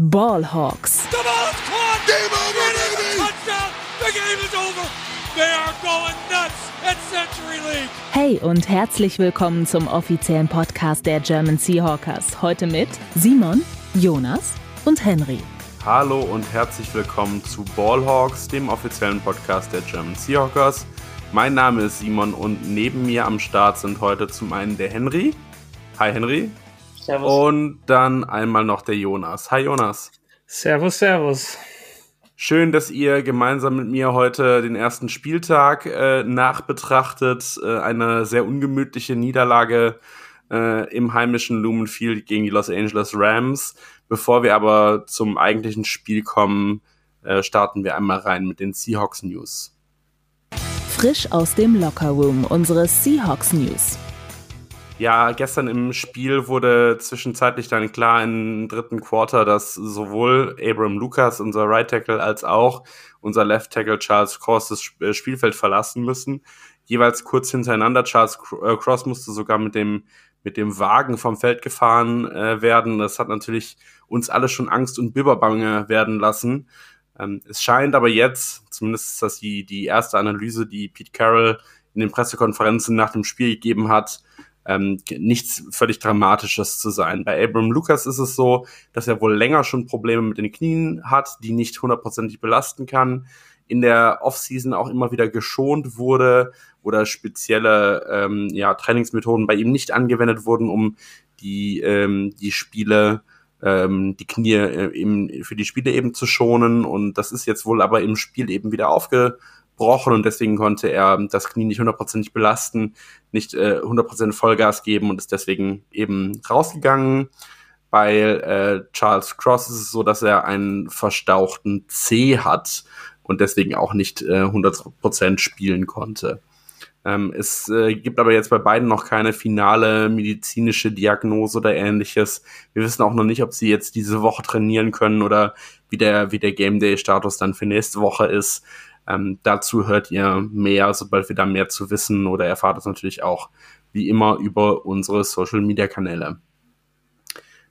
Ballhawks. The ball is caught. Game over, baby. Touchdown. The game is over. They are going nuts at Century League. Hey und herzlich willkommen zum offiziellen Podcast der German Seahawkers. Heute mit Simon, Jonas und Henry. Hallo und herzlich willkommen zu Ballhawks, dem offiziellen Podcast der German Seahawkers. Mein Name ist Simon und neben mir am Start sind heute zum einen der Henry. Hi Henry. Servus. Und dann einmal noch der Jonas. Hi Jonas. Servus, servus. Schön, dass ihr gemeinsam mit mir heute den ersten Spieltag äh, nachbetrachtet. Äh, eine sehr ungemütliche Niederlage äh, im heimischen Lumenfield gegen die Los Angeles Rams. Bevor wir aber zum eigentlichen Spiel kommen, äh, starten wir einmal rein mit den Seahawks News. Frisch aus dem Lockerroom unsere Seahawks News. Ja, gestern im Spiel wurde zwischenzeitlich dann klar im dritten Quarter, dass sowohl Abram Lucas, unser Right Tackle, als auch unser Left Tackle Charles Cross das äh, Spielfeld verlassen müssen. Jeweils kurz hintereinander. Charles äh, Cross musste sogar mit dem, mit dem Wagen vom Feld gefahren äh, werden. Das hat natürlich uns alle schon Angst und Biberbange werden lassen. Ähm, es scheint aber jetzt, zumindest ist das die, die erste Analyse, die Pete Carroll in den Pressekonferenzen nach dem Spiel gegeben hat, ähm, nichts völlig Dramatisches zu sein. Bei Abram Lucas ist es so, dass er wohl länger schon Probleme mit den Knien hat, die nicht hundertprozentig belasten kann. In der Offseason auch immer wieder geschont wurde oder spezielle ähm, ja, Trainingsmethoden bei ihm nicht angewendet wurden, um die, ähm, die Spiele ähm, die Knie äh, eben für die Spiele eben zu schonen. Und das ist jetzt wohl aber im Spiel eben wieder aufgebrochen und deswegen konnte er das Knie nicht hundertprozentig belasten, nicht äh, 100% Vollgas geben und ist deswegen eben rausgegangen. Bei äh, Charles Cross ist es so, dass er einen verstauchten C hat und deswegen auch nicht äh, 100% spielen konnte. Ähm, es äh, gibt aber jetzt bei beiden noch keine finale medizinische Diagnose oder ähnliches. Wir wissen auch noch nicht, ob sie jetzt diese Woche trainieren können oder wie der, wie der Game Day Status dann für nächste Woche ist. Ähm, dazu hört ihr mehr, sobald wir da mehr zu wissen oder erfahrt es natürlich auch wie immer über unsere Social Media Kanäle.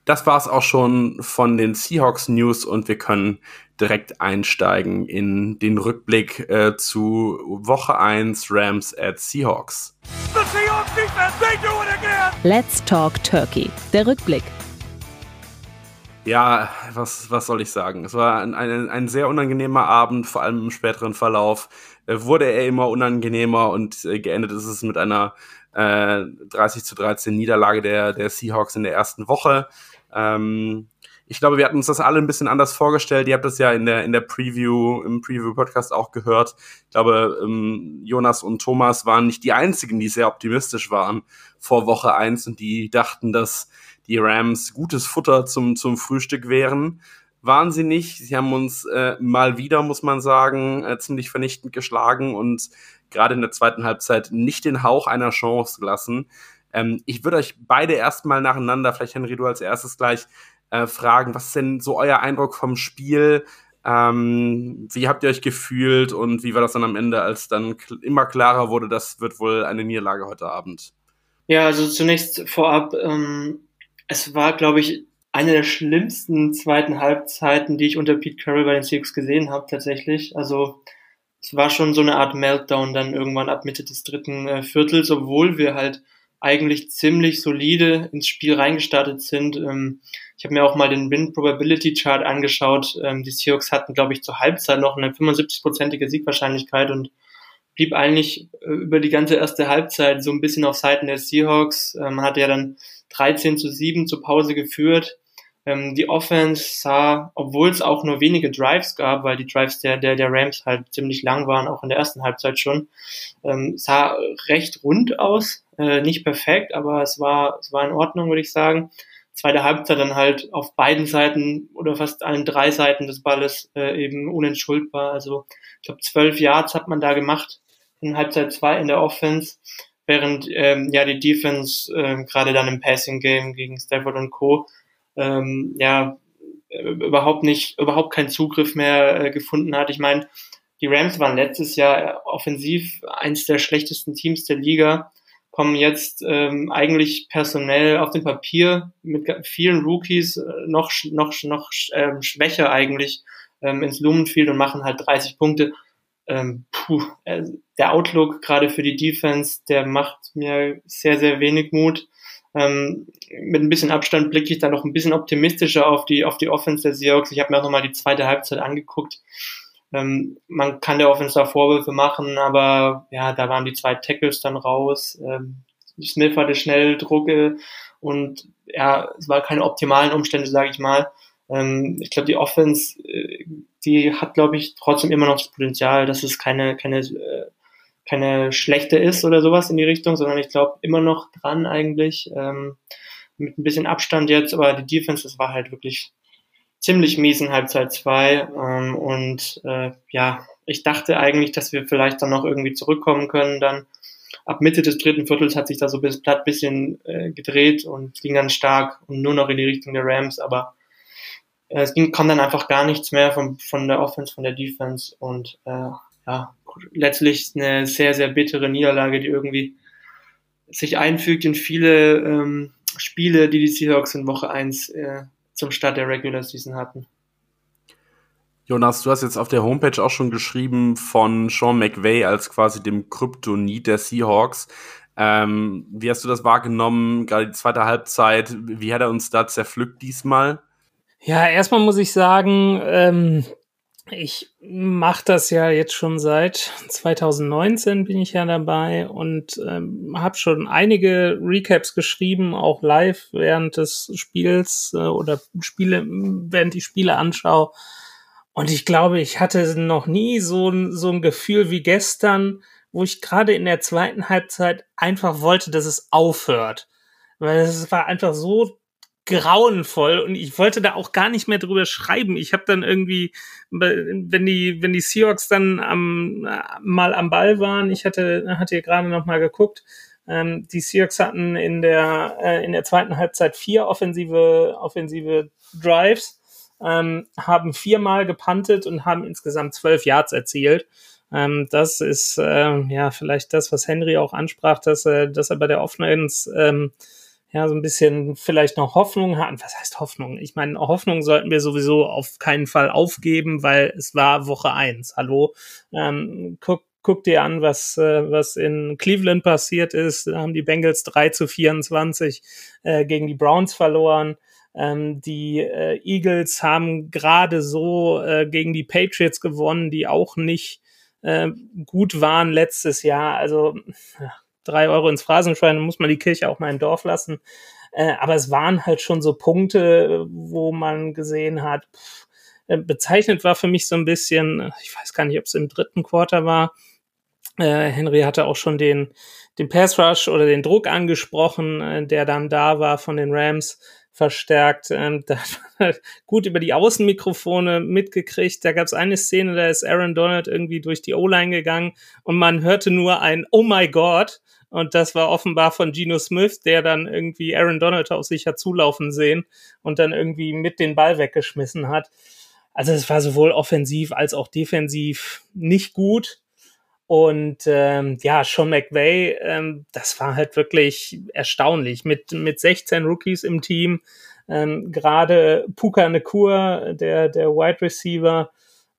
Das war's auch schon von den Seahawks News und wir können direkt einsteigen in den Rückblick äh, zu Woche 1 Rams at Seahawks. The Seahawks defense, they do it again. Let's Talk Turkey. Der Rückblick. Ja, was, was soll ich sagen? Es war ein, ein, ein sehr unangenehmer Abend, vor allem im späteren Verlauf. Äh, wurde er immer unangenehmer und äh, geendet ist es mit einer äh, 30 zu 13 Niederlage der, der Seahawks in der ersten Woche. Ähm, ich glaube, wir hatten uns das alle ein bisschen anders vorgestellt. Ihr habt das ja in der, in der Preview, im Preview-Podcast auch gehört. Ich glaube, ähm, Jonas und Thomas waren nicht die einzigen, die sehr optimistisch waren vor Woche eins und die dachten, dass die Rams gutes Futter zum, zum Frühstück wären. Waren sie nicht. Sie haben uns äh, mal wieder, muss man sagen, äh, ziemlich vernichtend geschlagen und gerade in der zweiten Halbzeit nicht den Hauch einer Chance gelassen. Ähm, ich würde euch beide erstmal nacheinander, vielleicht Henry, du als erstes gleich, äh, fragen, was ist denn so euer Eindruck vom Spiel? Ähm, wie habt ihr euch gefühlt und wie war das dann am Ende, als dann immer klarer wurde, das wird wohl eine Niederlage heute Abend? Ja, also zunächst vorab, ähm, es war, glaube ich, eine der schlimmsten zweiten Halbzeiten, die ich unter Pete Carroll bei den Seahawks gesehen habe, tatsächlich. Also es war schon so eine Art Meltdown dann irgendwann ab Mitte des dritten äh, Viertels, obwohl wir halt eigentlich ziemlich solide ins Spiel reingestartet sind. Ähm, ich habe mir auch mal den Win Probability Chart angeschaut. Ähm, die Seahawks hatten, glaube ich, zur Halbzeit noch eine 75-prozentige Siegwahrscheinlichkeit und blieb eigentlich äh, über die ganze erste Halbzeit so ein bisschen auf Seiten der Seahawks. Ähm, man hatte ja dann 13 zu 7 zur Pause geführt. Ähm, die Offense sah, obwohl es auch nur wenige Drives gab, weil die Drives der, der, der Rams halt ziemlich lang waren, auch in der ersten Halbzeit schon, ähm, sah recht rund aus. Äh, nicht perfekt, aber es war, es war in Ordnung, würde ich sagen zweite Halbzeit dann halt auf beiden Seiten oder fast allen drei Seiten des Balles äh, eben unentschuldbar. Also ich glaube zwölf Yards hat man da gemacht in Halbzeit zwei in der Offense, während ähm, ja die Defense äh, gerade dann im Passing Game gegen Stafford und Co. Ähm, ja überhaupt nicht überhaupt keinen Zugriff mehr äh, gefunden hat. Ich meine, die Rams waren letztes Jahr offensiv eins der schlechtesten Teams der Liga kommen jetzt ähm, eigentlich personell auf dem Papier mit vielen Rookies äh, noch noch noch ähm, schwächer eigentlich ähm, ins Lumenfield und machen halt 30 Punkte. Ähm, puh, äh, der Outlook gerade für die Defense, der macht mir sehr sehr wenig Mut. Ähm, mit ein bisschen Abstand blicke ich da noch ein bisschen optimistischer auf die auf die Offense der Seahawks. Ich habe mir auch nochmal die zweite Halbzeit angeguckt. Ähm, man kann der Offense da Vorwürfe machen, aber ja, da waren die zwei Tackles dann raus. Ähm, Smith hatte schnell Drucke und ja, es war keine optimalen Umstände, sage ich mal. Ähm, ich glaube, die Offense, äh, die hat, glaube ich, trotzdem immer noch das Potenzial, dass es keine, keine, äh, keine schlechte ist oder sowas in die Richtung, sondern ich glaube immer noch dran eigentlich. Ähm, mit ein bisschen Abstand jetzt, aber die Defense, das war halt wirklich ziemlich mies in Halbzeit 2. Ähm, und äh, ja, ich dachte eigentlich, dass wir vielleicht dann noch irgendwie zurückkommen können. Dann ab Mitte des dritten Viertels hat sich da so bis platt bisschen äh, gedreht und ging dann stark und nur noch in die Richtung der Rams, aber es ging, kam dann einfach gar nichts mehr von, von der Offense, von der Defense und äh, ja, letztlich eine sehr, sehr bittere Niederlage, die irgendwie sich einfügt in viele ähm, Spiele, die die Seahawks in Woche 1 äh, zum Start der Regular Season hatten. Jonas, du hast jetzt auf der Homepage auch schon geschrieben von Sean McVay als quasi dem Kryptonit der Seahawks. Ähm, wie hast du das wahrgenommen, gerade die zweite Halbzeit? Wie hat er uns da zerpflückt diesmal? Ja, erstmal muss ich sagen, ähm, ich mache das ja jetzt schon seit 2019 bin ich ja dabei und ähm, habe schon einige Recaps geschrieben, auch live während des Spiels äh, oder Spiele, während ich Spiele anschaue. Und ich glaube, ich hatte noch nie so, so ein Gefühl wie gestern, wo ich gerade in der zweiten Halbzeit einfach wollte, dass es aufhört. Weil es war einfach so grauenvoll und ich wollte da auch gar nicht mehr drüber schreiben. Ich habe dann irgendwie, wenn die, wenn die Seahawks dann am, mal am Ball waren, ich hatte, hatte hier gerade noch mal geguckt, ähm, die Seahawks hatten in der, äh, in der zweiten Halbzeit vier offensive, offensive Drives, ähm, haben viermal gepuntet und haben insgesamt zwölf Yards erzielt. Ähm, das ist äh, ja vielleicht das, was Henry auch ansprach, dass, äh, dass er bei der Offense ähm, ja, so ein bisschen vielleicht noch Hoffnung hatten. Was heißt Hoffnung? Ich meine, Hoffnung sollten wir sowieso auf keinen Fall aufgeben, weil es war Woche eins. Hallo? Ähm, guck, guck dir an, was, äh, was in Cleveland passiert ist. Da haben die Bengals 3 zu 24 äh, gegen die Browns verloren. Ähm, die äh, Eagles haben gerade so äh, gegen die Patriots gewonnen, die auch nicht äh, gut waren letztes Jahr. Also ja, drei Euro ins Phrasenschwein, dann muss man die Kirche auch mal im Dorf lassen. Äh, aber es waren halt schon so Punkte, wo man gesehen hat, pff, äh, bezeichnet war für mich so ein bisschen, ich weiß gar nicht, ob es im dritten Quarter war. Äh, Henry hatte auch schon den, den Pass Rush oder den Druck angesprochen, äh, der dann da war von den Rams verstärkt. Ähm, da gut über die Außenmikrofone mitgekriegt. Da gab es eine Szene, da ist Aaron Donald irgendwie durch die O-Line gegangen und man hörte nur ein Oh my God und das war offenbar von Geno Smith, der dann irgendwie Aaron Donald auf sich hat zulaufen sehen und dann irgendwie mit den Ball weggeschmissen hat. Also es war sowohl offensiv als auch defensiv nicht gut. Und ähm, ja, Sean McVay, ähm, das war halt wirklich erstaunlich. Mit, mit 16 Rookies im Team, ähm, gerade Puka Nekur, der, der Wide Receiver,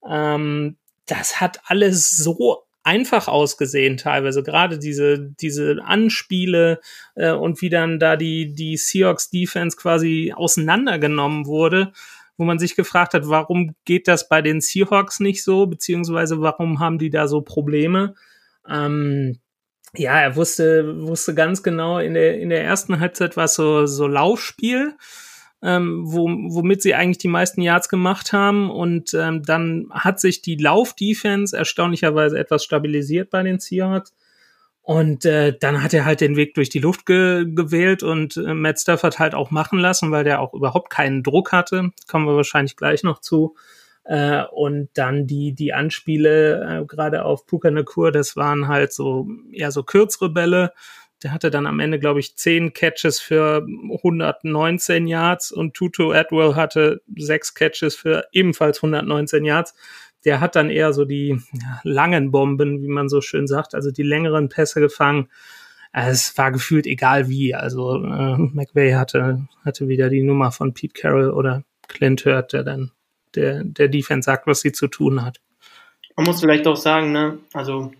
ähm, das hat alles so einfach ausgesehen teilweise. Gerade diese, diese Anspiele äh, und wie dann da die, die Seahawks Defense quasi auseinandergenommen wurde, wo man sich gefragt hat, warum geht das bei den Seahawks nicht so, beziehungsweise warum haben die da so Probleme? Ähm, ja, er wusste, wusste ganz genau, in der, in der ersten Halbzeit war es so, so Laufspiel ähm, wo, womit sie eigentlich die meisten Yards gemacht haben. Und ähm, dann hat sich die Lauf-Defense erstaunlicherweise etwas stabilisiert bei den Seahawks. Und äh, dann hat er halt den Weg durch die Luft ge gewählt und äh, Matt Stafford halt auch machen lassen, weil der auch überhaupt keinen Druck hatte. Kommen wir wahrscheinlich gleich noch zu. Äh, und dann die, die Anspiele, äh, gerade auf Puka Nakur, das waren halt so eher so kürzere Bälle, der hatte dann am Ende, glaube ich, zehn Catches für 119 Yards und Tuto Atwell hatte sechs Catches für ebenfalls 119 Yards. Der hat dann eher so die langen Bomben, wie man so schön sagt, also die längeren Pässe gefangen. es war gefühlt egal wie. Also äh, McVay hatte, hatte wieder die Nummer von Pete Carroll oder Clint Hurt, der dann der, der Defense sagt, was sie zu tun hat. Man muss vielleicht auch sagen, ne, also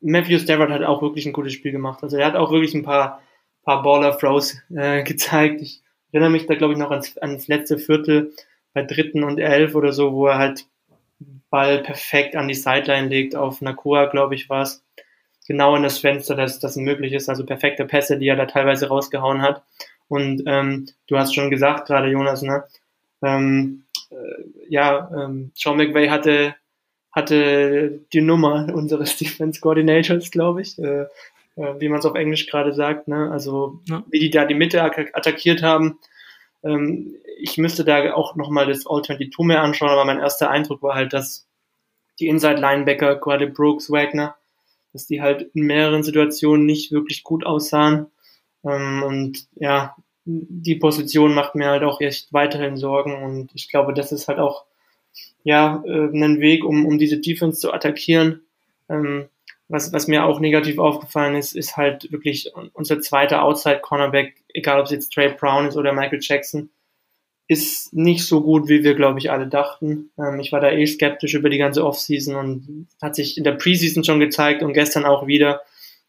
Matthew Stafford hat auch wirklich ein gutes Spiel gemacht. Also er hat auch wirklich ein paar, paar Baller-Throws äh, gezeigt. Ich erinnere mich da, glaube ich, noch ans, ans letzte Viertel bei dritten und elf oder so, wo er halt Ball perfekt an die Sideline legt, auf Nakua, glaube ich, war es. Genau in das Fenster, dass das möglich ist. Also perfekte Pässe, die er da teilweise rausgehauen hat. Und ähm, du hast schon gesagt, gerade Jonas, ne? Ähm, äh, ja, ähm, Sean McVay hatte hatte die Nummer unseres Defense Coordinators, glaube ich, äh, äh, wie man es auf Englisch gerade sagt. Ne? Also ja. wie die da die Mitte attackiert haben. Ähm, ich müsste da auch nochmal das All-22 mehr anschauen, aber mein erster Eindruck war halt, dass die Inside-Linebacker, gerade Brooks, Wagner, dass die halt in mehreren Situationen nicht wirklich gut aussahen. Ähm, und ja, die Position macht mir halt auch echt weiterhin Sorgen und ich glaube, das ist halt auch ja, äh, einen Weg, um, um diese Defense zu attackieren. Ähm, was, was mir auch negativ aufgefallen ist, ist halt wirklich unser zweiter Outside-Cornerback, egal ob es jetzt Trey Brown ist oder Michael Jackson, ist nicht so gut, wie wir, glaube ich, alle dachten. Ähm, ich war da eh skeptisch über die ganze Offseason und hat sich in der Preseason schon gezeigt und gestern auch wieder.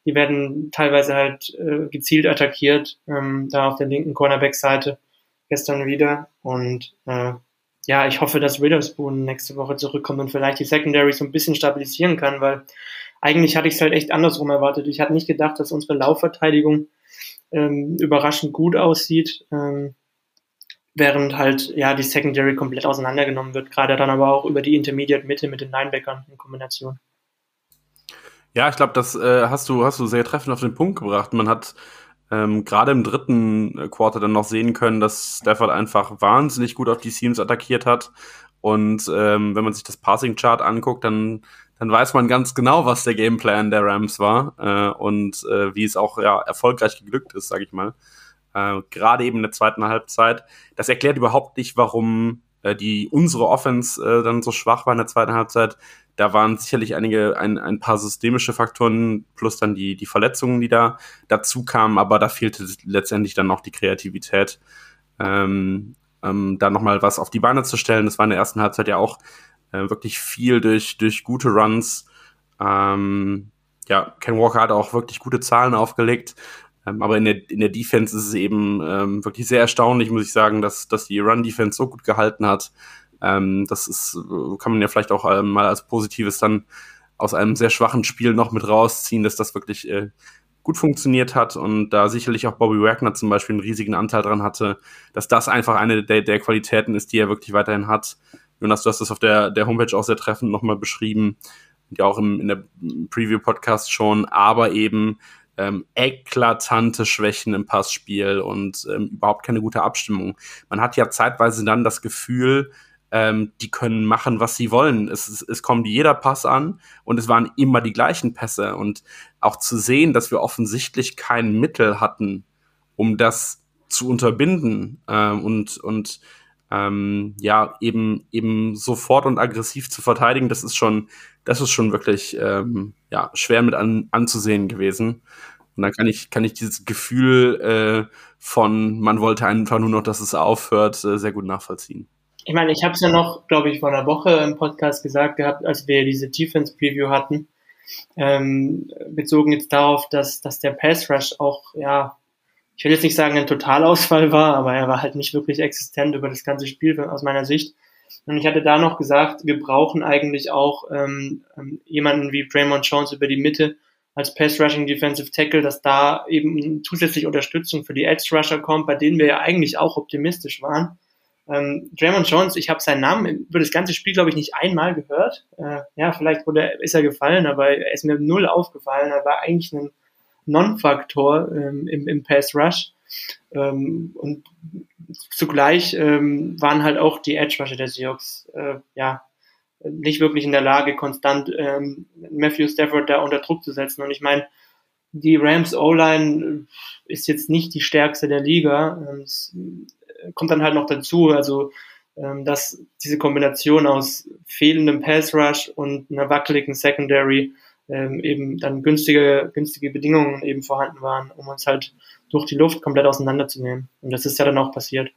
Die werden teilweise halt äh, gezielt attackiert, ähm, da auf der linken Cornerback-Seite gestern wieder. Und äh, ja, ich hoffe, dass Witherspoon nächste Woche zurückkommt und vielleicht die Secondary so ein bisschen stabilisieren kann, weil eigentlich hatte ich es halt echt andersrum erwartet. Ich hatte nicht gedacht, dass unsere Laufverteidigung ähm, überraschend gut aussieht, ähm, während halt ja die Secondary komplett auseinandergenommen wird, gerade dann aber auch über die Intermediate Mitte mit den Linebackern in Kombination. Ja, ich glaube, das äh, hast du hast du sehr treffend auf den Punkt gebracht. Man hat ähm, gerade im dritten äh, Quarter dann noch sehen können, dass Stafford einfach wahnsinnig gut auf die Seams attackiert hat. Und ähm, wenn man sich das Passing-Chart anguckt, dann, dann weiß man ganz genau, was der Gameplan der Rams war äh, und äh, wie es auch ja, erfolgreich geglückt ist, sage ich mal. Äh, gerade eben in der zweiten Halbzeit. Das erklärt überhaupt nicht, warum äh, die unsere Offense äh, dann so schwach war in der zweiten Halbzeit. Da waren sicherlich einige, ein, ein paar systemische Faktoren plus dann die, die Verletzungen, die da dazu kamen, aber da fehlte letztendlich dann noch die Kreativität, ähm, ähm, da nochmal was auf die Beine zu stellen. Das war in der ersten Halbzeit ja auch äh, wirklich viel durch, durch gute Runs. Ähm, ja, Ken Walker hat auch wirklich gute Zahlen aufgelegt. Ähm, aber in der, in der Defense ist es eben ähm, wirklich sehr erstaunlich, muss ich sagen, dass, dass die Run-Defense so gut gehalten hat. Ähm, das ist, äh, kann man ja vielleicht auch ähm, mal als Positives dann aus einem sehr schwachen Spiel noch mit rausziehen, dass das wirklich äh, gut funktioniert hat und da sicherlich auch Bobby Wagner zum Beispiel einen riesigen Anteil dran hatte, dass das einfach eine der, der Qualitäten ist, die er wirklich weiterhin hat. Jonas, du hast das auf der, der Homepage auch sehr treffend nochmal beschrieben, ja auch im, in der Preview-Podcast schon, aber eben ähm, eklatante Schwächen im Passspiel und ähm, überhaupt keine gute Abstimmung. Man hat ja zeitweise dann das Gefühl, ähm, die können machen, was sie wollen. Es, es, es kommt jeder Pass an und es waren immer die gleichen Pässe. Und auch zu sehen, dass wir offensichtlich kein Mittel hatten, um das zu unterbinden ähm, und, und ähm, ja, eben, eben sofort und aggressiv zu verteidigen, das ist schon, das ist schon wirklich ähm, ja, schwer mit an, anzusehen gewesen. Und dann kann ich, kann ich dieses Gefühl äh, von, man wollte einfach nur noch, dass es aufhört, äh, sehr gut nachvollziehen. Ich meine, ich habe es ja noch, glaube ich, vor einer Woche im Podcast gesagt gehabt, als wir diese Defense-Preview hatten, ähm, bezogen jetzt darauf, dass, dass der Pass Rush auch, ja, ich will jetzt nicht sagen, ein Totalausfall war, aber er war halt nicht wirklich existent über das ganze Spiel aus meiner Sicht. Und ich hatte da noch gesagt, wir brauchen eigentlich auch ähm, ähm jemanden wie Draymond Jones über die Mitte als Pass Rushing Defensive Tackle, dass da eben zusätzlich Unterstützung für die Edge Rusher kommt, bei denen wir ja eigentlich auch optimistisch waren. Ähm, Draymond Jones, ich habe seinen Namen über das ganze Spiel, glaube ich, nicht einmal gehört. Äh, ja, vielleicht wurde, ist er gefallen, aber er ist mir null aufgefallen. Er war eigentlich ein Non-Faktor ähm, im, im Pass Rush. Ähm, und zugleich ähm, waren halt auch die Edge Rusher der Seahawks äh, ja nicht wirklich in der Lage, konstant ähm, Matthew Stafford da unter Druck zu setzen. Und ich meine, die Rams O-Line ist jetzt nicht die stärkste der Liga. Ähm, es kommt dann halt noch dazu, also ähm, dass diese Kombination aus fehlendem Pass Rush und einer wackeligen Secondary ähm, eben dann günstige, günstige Bedingungen eben vorhanden waren, um uns halt durch die Luft komplett auseinanderzunehmen. Und das ist ja dann auch passiert.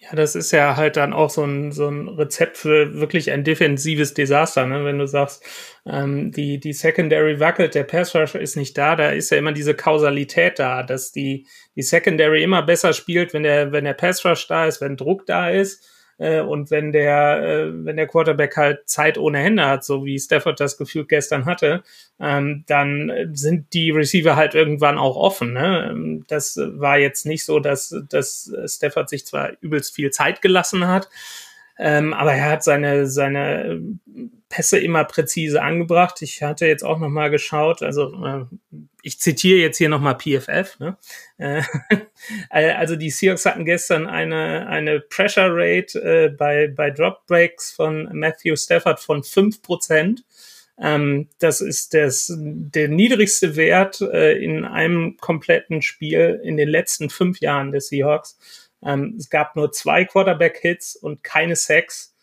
Ja, das ist ja halt dann auch so ein, so ein Rezept für wirklich ein defensives Desaster, ne? wenn du sagst, ähm, die, die Secondary wackelt, der Pass Rusher ist nicht da, da ist ja immer diese Kausalität da, dass die, die Secondary immer besser spielt, wenn der, wenn der Pass Rush da ist, wenn Druck da ist äh, und wenn der, äh, wenn der Quarterback halt Zeit ohne Hände hat, so wie Stafford das Gefühl gestern hatte, ähm, dann sind die Receiver halt irgendwann auch offen. Ne? Ähm, das war jetzt nicht so, dass, dass Stafford sich zwar übelst viel Zeit gelassen hat, ähm, aber er hat seine, seine Pässe immer präzise angebracht. Ich hatte jetzt auch noch mal geschaut, also äh, ich zitiere jetzt hier noch mal PFF. Ne? Äh, also die Seahawks hatten gestern eine, eine Pressure Rate äh, bei, bei Drop Breaks von Matthew Stafford von fünf Prozent. Ähm, das ist das, der niedrigste Wert äh, in einem kompletten Spiel in den letzten fünf Jahren des Seahawks. Ähm, es gab nur zwei Quarterback-Hits und keine Sacks.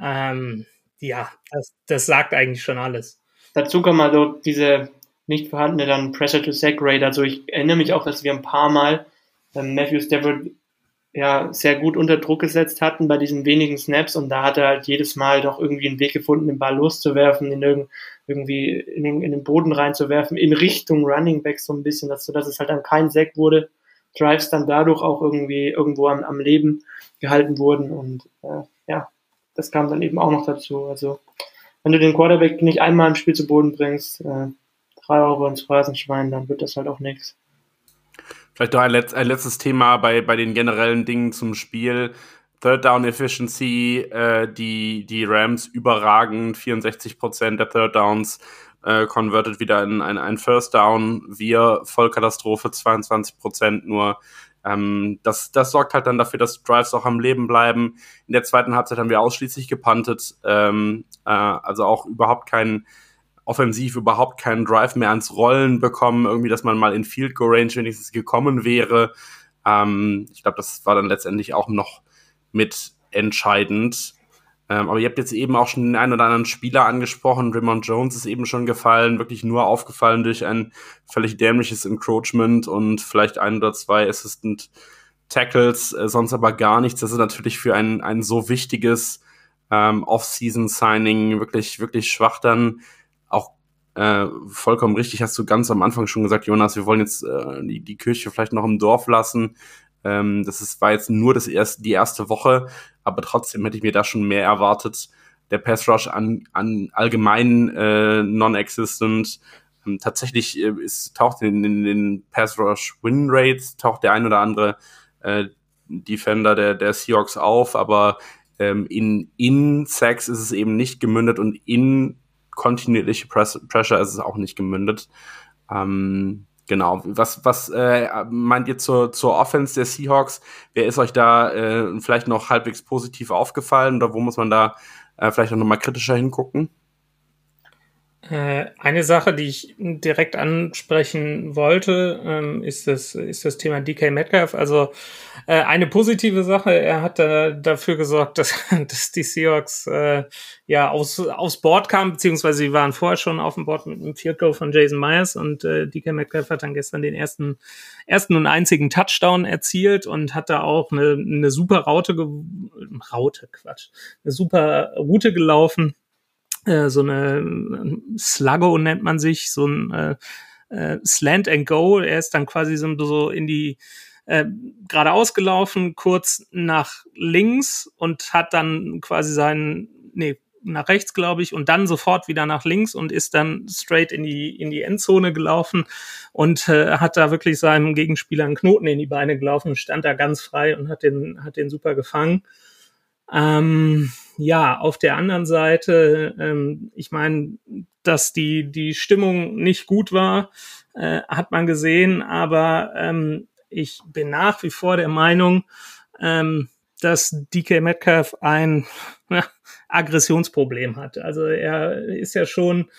Ähm, ja, das, das sagt eigentlich schon alles. Dazu kommen also diese nicht vorhandene dann Pressure-to-Sack-Rate. Also ich erinnere mich auch, dass wir ein paar Mal ähm, Matthew Stafford ja sehr gut unter Druck gesetzt hatten bei diesen wenigen Snaps und da hat er halt jedes Mal doch irgendwie einen Weg gefunden, den Ball loszuwerfen, in irgendwie in den, in den Boden reinzuwerfen, in Richtung Running Back so ein bisschen, dass, dass es halt dann kein Sack wurde. Drives dann dadurch auch irgendwie irgendwo am, am Leben gehalten wurden. Und äh, ja, das kam dann eben auch noch dazu. Also wenn du den Quarterback nicht einmal im Spiel zu Boden bringst, äh, drei Euro ins Phrasenschwein, dann wird das halt auch nichts. Vielleicht noch ein, Letz-, ein, letztes Thema bei, bei den generellen Dingen zum Spiel. Third Down Efficiency, äh, die, die Rams überragend, 64% der Third Downs äh, converted wieder in ein, ein First Down. Wir Vollkatastrophe, 22 Prozent nur. Ähm, das, das sorgt halt dann dafür, dass Drives auch am Leben bleiben. In der zweiten Halbzeit haben wir ausschließlich gepuntet, ähm, äh, also auch überhaupt keinen offensiv überhaupt keinen Drive mehr ans Rollen bekommen, irgendwie, dass man mal in Field Goal Range wenigstens gekommen wäre. Ähm, ich glaube, das war dann letztendlich auch noch mit entscheidend. Ähm, aber ihr habt jetzt eben auch schon den einen oder anderen Spieler angesprochen. Raymond Jones ist eben schon gefallen, wirklich nur aufgefallen durch ein völlig dämliches Encroachment und vielleicht ein oder zwei Assistant Tackles, äh, sonst aber gar nichts. Das ist natürlich für ein, ein so wichtiges ähm, Off-Season-Signing wirklich, wirklich schwach dann. Auch äh, vollkommen richtig, hast du ganz am Anfang schon gesagt, Jonas, wir wollen jetzt äh, die, die Kirche vielleicht noch im Dorf lassen. Ähm, das ist, war jetzt nur das erste, die erste Woche aber trotzdem hätte ich mir da schon mehr erwartet. Der Pass Rush an, an allgemein äh, non-existent. Ähm, tatsächlich äh, ist, taucht in, in den Pass Rush Win Rates taucht der ein oder andere äh, Defender der, der Seahawks auf, aber ähm, in, in Sacks ist es eben nicht gemündet und in kontinuierliche Press Pressure ist es auch nicht gemündet. Ähm, Genau. Was, was äh, meint ihr zur, zur Offense der Seahawks? Wer ist euch da äh, vielleicht noch halbwegs positiv aufgefallen oder wo muss man da äh, vielleicht auch nochmal kritischer hingucken? Äh, eine Sache, die ich direkt ansprechen wollte, ähm, ist, das, ist das Thema DK Metcalf. Also äh, eine positive Sache, er hat dafür gesorgt, dass, dass die Seahawks äh, ja aus, aus Bord kamen, beziehungsweise sie waren vorher schon auf dem Board mit einem Field Goal von Jason Myers und DK Metcalf hat dann gestern den ersten, ersten und einzigen Touchdown erzielt und hat da auch eine, eine super Raute, Raute, Quatsch, eine super Route gelaufen äh, so eine äh, Sluggo nennt man sich, so ein äh, äh, Slant and Go. Er ist dann quasi so, so in die äh, geradeaus gelaufen, kurz nach links und hat dann quasi seinen, nee, nach rechts, glaube ich, und dann sofort wieder nach links und ist dann straight in die, in die Endzone gelaufen und äh, hat da wirklich seinem Gegenspieler einen Knoten in die Beine gelaufen, stand da ganz frei und hat den, hat den super gefangen. Ähm, ja, auf der anderen Seite, ähm, ich meine, dass die, die Stimmung nicht gut war, äh, hat man gesehen, aber ähm, ich bin nach wie vor der Meinung, ähm, dass DK Metcalf ein ja, Aggressionsproblem hat. Also er ist ja schon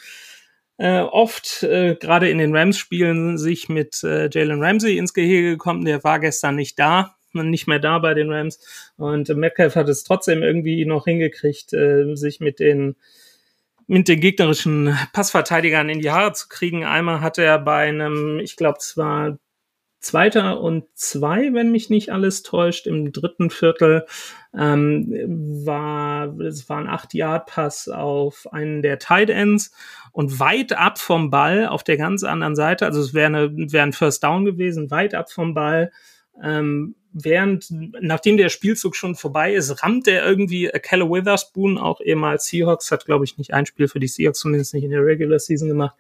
äh, oft, äh, gerade in den Rams-Spielen, sich mit äh, Jalen Ramsey ins Gehege gekommen. Der war gestern nicht da nicht mehr da bei den Rams. Und Metcalf hat es trotzdem irgendwie noch hingekriegt, äh, sich mit den mit den gegnerischen Passverteidigern in die Haare zu kriegen. Einmal hatte er bei einem, ich glaube, es war Zweiter und zwei, wenn mich nicht alles täuscht, im dritten Viertel ähm, war es war ein 8-Yard-Pass auf einen der Tight Ends und weit ab vom Ball auf der ganz anderen Seite, also es wäre wär ein First Down gewesen, weit ab vom Ball, ähm, während, nachdem der Spielzug schon vorbei ist, rammt er irgendwie Keller Witherspoon, auch ehemals Seahawks, hat glaube ich nicht ein Spiel für die Seahawks, zumindest nicht in der Regular Season gemacht,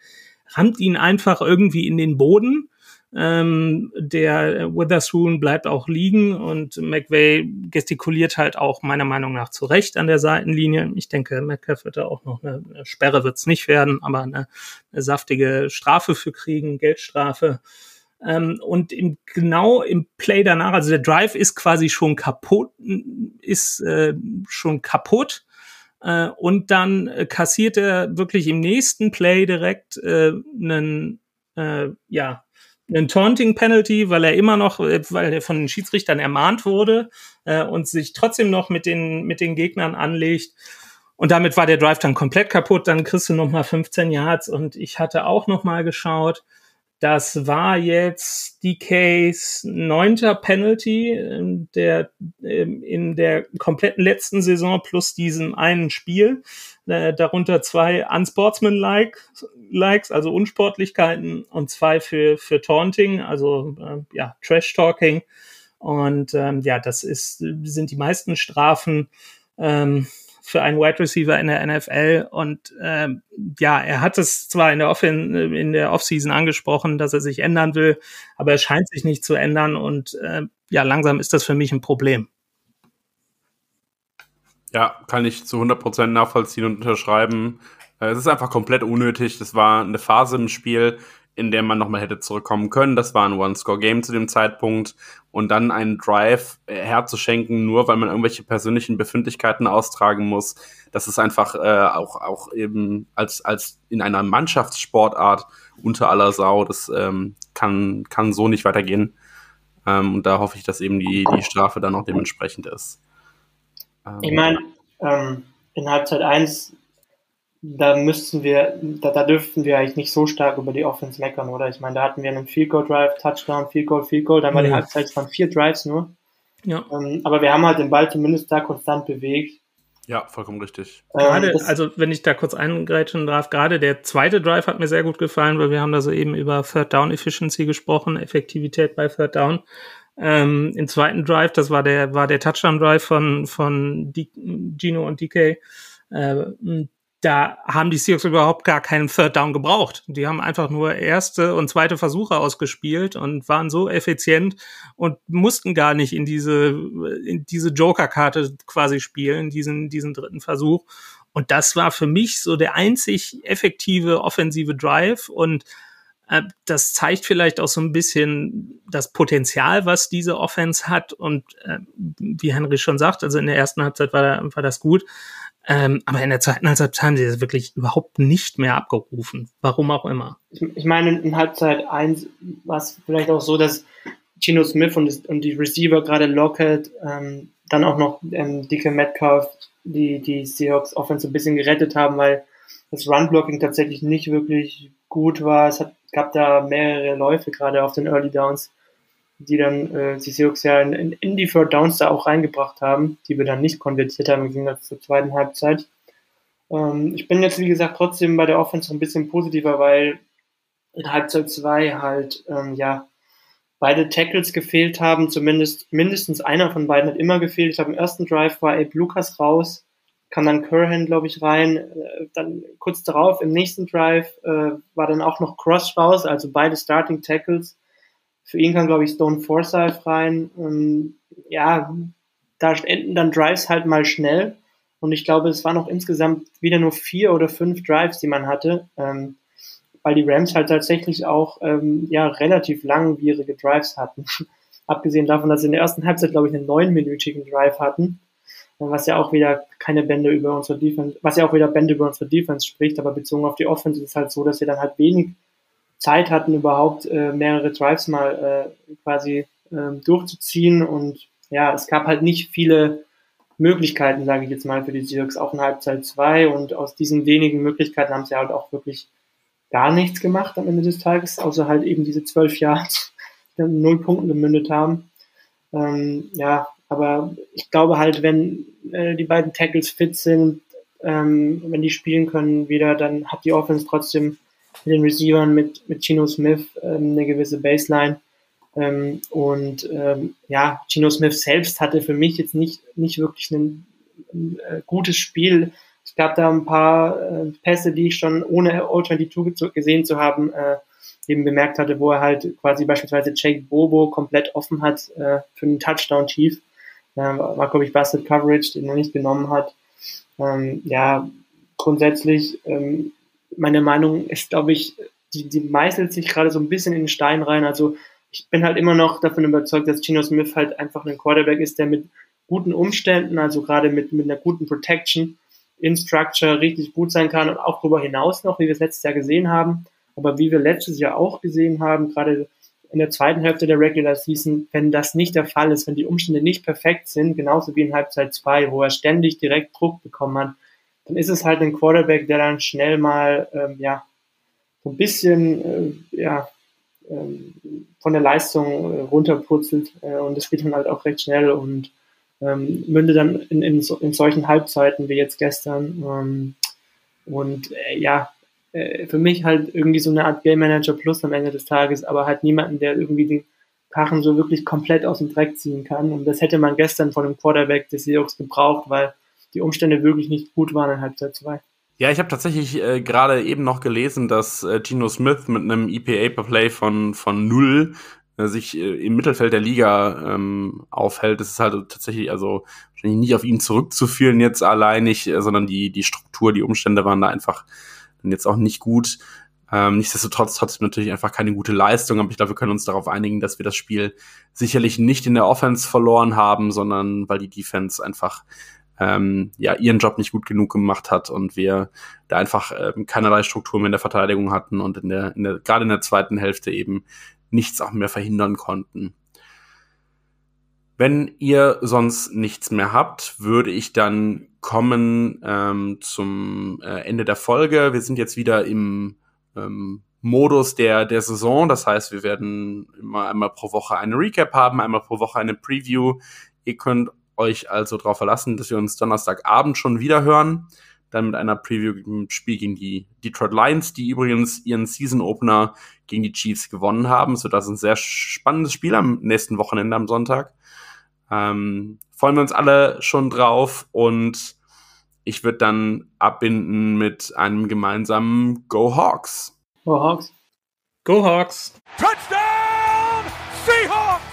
rammt ihn einfach irgendwie in den Boden ähm, der Witherspoon bleibt auch liegen und McVay gestikuliert halt auch meiner Meinung nach zu Recht an der Seitenlinie. Ich denke, Metcalf wird da auch noch eine, eine Sperre wird's nicht werden, aber eine, eine saftige Strafe für kriegen, Geldstrafe. Ähm, und im, genau im Play danach, also der Drive ist quasi schon kaputt, ist äh, schon kaputt. Äh, und dann äh, kassiert er wirklich im nächsten Play direkt äh, einen, äh, ja, einen Taunting Penalty, weil er immer noch, äh, weil er von den Schiedsrichtern ermahnt wurde und sich trotzdem noch mit den mit den Gegnern anlegt. Und damit war der Drive dann komplett kaputt. Dann kriegst du noch mal 15 Yards und ich hatte auch noch mal geschaut. Das war jetzt DKs neunter Penalty ähm, der, ähm, in der kompletten letzten Saison plus diesem einen Spiel. Äh, darunter zwei unsportsmanlike Likes, also Unsportlichkeiten und zwei für, für Taunting, also äh, ja, Trash-Talking. Und ähm, ja, das ist, sind die meisten Strafen. Ähm, für einen Wide Receiver in der NFL. Und ähm, ja, er hat es zwar in der, Off in der Offseason angesprochen, dass er sich ändern will, aber er scheint sich nicht zu ändern. Und äh, ja, langsam ist das für mich ein Problem. Ja, kann ich zu 100% nachvollziehen und unterschreiben. Äh, es ist einfach komplett unnötig. Das war eine Phase im Spiel, in der man nochmal hätte zurückkommen können. Das war ein One-Score-Game zu dem Zeitpunkt. Und dann einen Drive äh, herzuschenken, nur weil man irgendwelche persönlichen Befindlichkeiten austragen muss, das ist einfach äh, auch, auch eben als, als in einer Mannschaftssportart unter aller Sau. Das ähm, kann, kann so nicht weitergehen. Ähm, und da hoffe ich, dass eben die, die Strafe dann auch dementsprechend ist. Ähm, ich meine, ähm, in Halbzeit 1 da müssten wir, da, da dürften wir eigentlich nicht so stark über die Offense meckern, oder? Ich meine, da hatten wir einen Field Goal Drive, Touchdown, Field Goal, Field Goal, dann war ja. die Halbzeit von vier Drives nur. Ja. Ähm, aber wir haben halt den Ball zumindest da konstant bewegt. Ja, vollkommen richtig. Ähm, gerade, ähm, also wenn ich da kurz eingreifen darf, gerade der zweite Drive hat mir sehr gut gefallen, weil wir haben da so eben über Third Down Efficiency gesprochen, Effektivität bei Third Down. Ähm, Im zweiten Drive, das war der, war der Touchdown Drive von, von D Gino und DK. Äh, da haben die Seahawks überhaupt gar keinen Third Down gebraucht. Die haben einfach nur erste und zweite Versuche ausgespielt und waren so effizient und mussten gar nicht in diese, in diese Joker-Karte quasi spielen, diesen, diesen dritten Versuch. Und das war für mich so der einzig effektive offensive Drive und äh, das zeigt vielleicht auch so ein bisschen das Potenzial, was diese Offense hat. Und äh, wie Henry schon sagt, also in der ersten Halbzeit war, war das gut. Ähm, aber in der zweiten Halbzeit haben sie das wirklich überhaupt nicht mehr abgerufen. Warum auch immer. Ich, ich meine, in Halbzeit 1 war es vielleicht auch so, dass Gino Smith und, und die Receiver, gerade Lockett, ähm, dann auch noch ähm, Dicke Metcalf, die, die Seahawks Offense ein bisschen gerettet haben, weil das Run-Blocking tatsächlich nicht wirklich gut war. Es hat, gab da mehrere Läufe, gerade auf den Early Downs, die dann äh, die Seahawks ja in, in, in die Third Downs da auch reingebracht haben, die wir dann nicht konvertiert haben im Gegensatz zur zweiten Halbzeit. Ähm, ich bin jetzt, wie gesagt, trotzdem bei der Offense ein bisschen positiver, weil in Halbzeit 2 halt, ähm, ja, beide Tackles gefehlt haben, zumindest mindestens einer von beiden hat immer gefehlt. Ich glaube, im ersten Drive war Abe Lucas raus, kam dann Curran, glaube ich, rein. Äh, dann kurz darauf im nächsten Drive äh, war dann auch noch Cross raus, also beide Starting Tackles. Für ihn kann, glaube ich, Stone Forsyth rein. Und ja, da enden dann Drives halt mal schnell. Und ich glaube, es waren auch insgesamt wieder nur vier oder fünf Drives, die man hatte, ähm, weil die Rams halt tatsächlich auch ähm, ja, relativ langwierige Drives hatten. Abgesehen davon, dass sie in der ersten Halbzeit, glaube ich, einen neunminütigen Drive hatten, was ja auch wieder keine Bände über unsere Defense, was ja auch wieder Bände über unsere Defense spricht, aber bezogen auf die Offense ist es halt so, dass sie dann halt wenig Zeit hatten, überhaupt äh, mehrere Drives mal äh, quasi äh, durchzuziehen. Und ja, es gab halt nicht viele Möglichkeiten, sage ich jetzt mal, für die Seahawks, auch in Halbzeit 2 und aus diesen wenigen Möglichkeiten haben sie halt auch wirklich gar nichts gemacht am Ende des Tages, außer halt eben diese zwölf Yards, die dann null Punkten gemündet haben. Ähm, ja, aber ich glaube halt, wenn äh, die beiden Tackles fit sind, ähm, wenn die spielen können wieder, dann hat die Offense trotzdem mit den Receivern, mit, mit Chino Smith ähm, eine gewisse Baseline. Ähm, und ähm, ja, Gino Smith selbst hatte für mich jetzt nicht, nicht wirklich ein, ein äh, gutes Spiel. Es gab da ein paar äh, Pässe, die ich schon ohne All-22 gesehen zu haben, äh, eben bemerkt hatte, wo er halt quasi beispielsweise Jake Bobo komplett offen hat äh, für einen Touchdown tief. Äh, war, glaube ich, Busted Coverage, den er nicht genommen hat. Ähm, ja, grundsätzlich, ähm, meine Meinung ist, glaube ich, die, die meißelt sich gerade so ein bisschen in den Stein rein. Also ich bin halt immer noch davon überzeugt, dass Gino Smith halt einfach ein Quarterback ist, der mit guten Umständen, also gerade mit, mit einer guten Protection in Structure richtig gut sein kann und auch darüber hinaus noch, wie wir es letztes Jahr gesehen haben. Aber wie wir letztes Jahr auch gesehen haben, gerade in der zweiten Hälfte der Regular Season, wenn das nicht der Fall ist, wenn die Umstände nicht perfekt sind, genauso wie in Halbzeit 2, wo er ständig direkt Druck bekommen hat, dann ist es halt ein Quarterback, der dann schnell mal ähm, ja so ein bisschen äh, ja ähm, von der Leistung äh, runterpurzelt äh, und das geht dann halt auch recht schnell und ähm, mündet dann in, in, so, in solchen Halbzeiten wie jetzt gestern. Ähm, und äh, ja, äh, für mich halt irgendwie so eine Art Game Manager Plus am Ende des Tages, aber halt niemanden, der irgendwie den Karren so wirklich komplett aus dem Dreck ziehen kann. Und das hätte man gestern von dem Quarterback des Seahawks gebraucht, weil die Umstände wirklich nicht gut waren in Halbzeit 2. Ja, ich habe tatsächlich äh, gerade eben noch gelesen, dass äh, Gino Smith mit einem EPA per Play von, von null äh, sich äh, im Mittelfeld der Liga ähm, aufhält. Das ist halt tatsächlich also wahrscheinlich nicht auf ihn zurückzuführen jetzt alleinig, äh, sondern die, die Struktur, die Umstände waren da einfach dann jetzt auch nicht gut. Ähm, nichtsdestotrotz trotzdem natürlich einfach keine gute Leistung, aber ich glaube, wir können uns darauf einigen, dass wir das Spiel sicherlich nicht in der Offense verloren haben, sondern weil die Defense einfach ähm, ja ihren Job nicht gut genug gemacht hat und wir da einfach ähm, keinerlei Struktur mehr in der Verteidigung hatten und in der, in der gerade in der zweiten Hälfte eben nichts auch mehr verhindern konnten. Wenn ihr sonst nichts mehr habt, würde ich dann kommen ähm, zum äh, Ende der Folge. Wir sind jetzt wieder im ähm, Modus der, der Saison. Das heißt, wir werden immer einmal pro Woche eine Recap haben, einmal pro Woche eine Preview. Ihr könnt euch also darauf verlassen, dass wir uns Donnerstagabend schon wieder hören. Dann mit einer Preview im Spiel gegen die Detroit Lions, die übrigens ihren Season Opener gegen die Chiefs gewonnen haben. So, das ist ein sehr spannendes Spiel am nächsten Wochenende am Sonntag. Ähm, freuen wir uns alle schon drauf und ich würde dann abbinden mit einem gemeinsamen Go Hawks. Go Hawks. Go Hawks. Touchdown!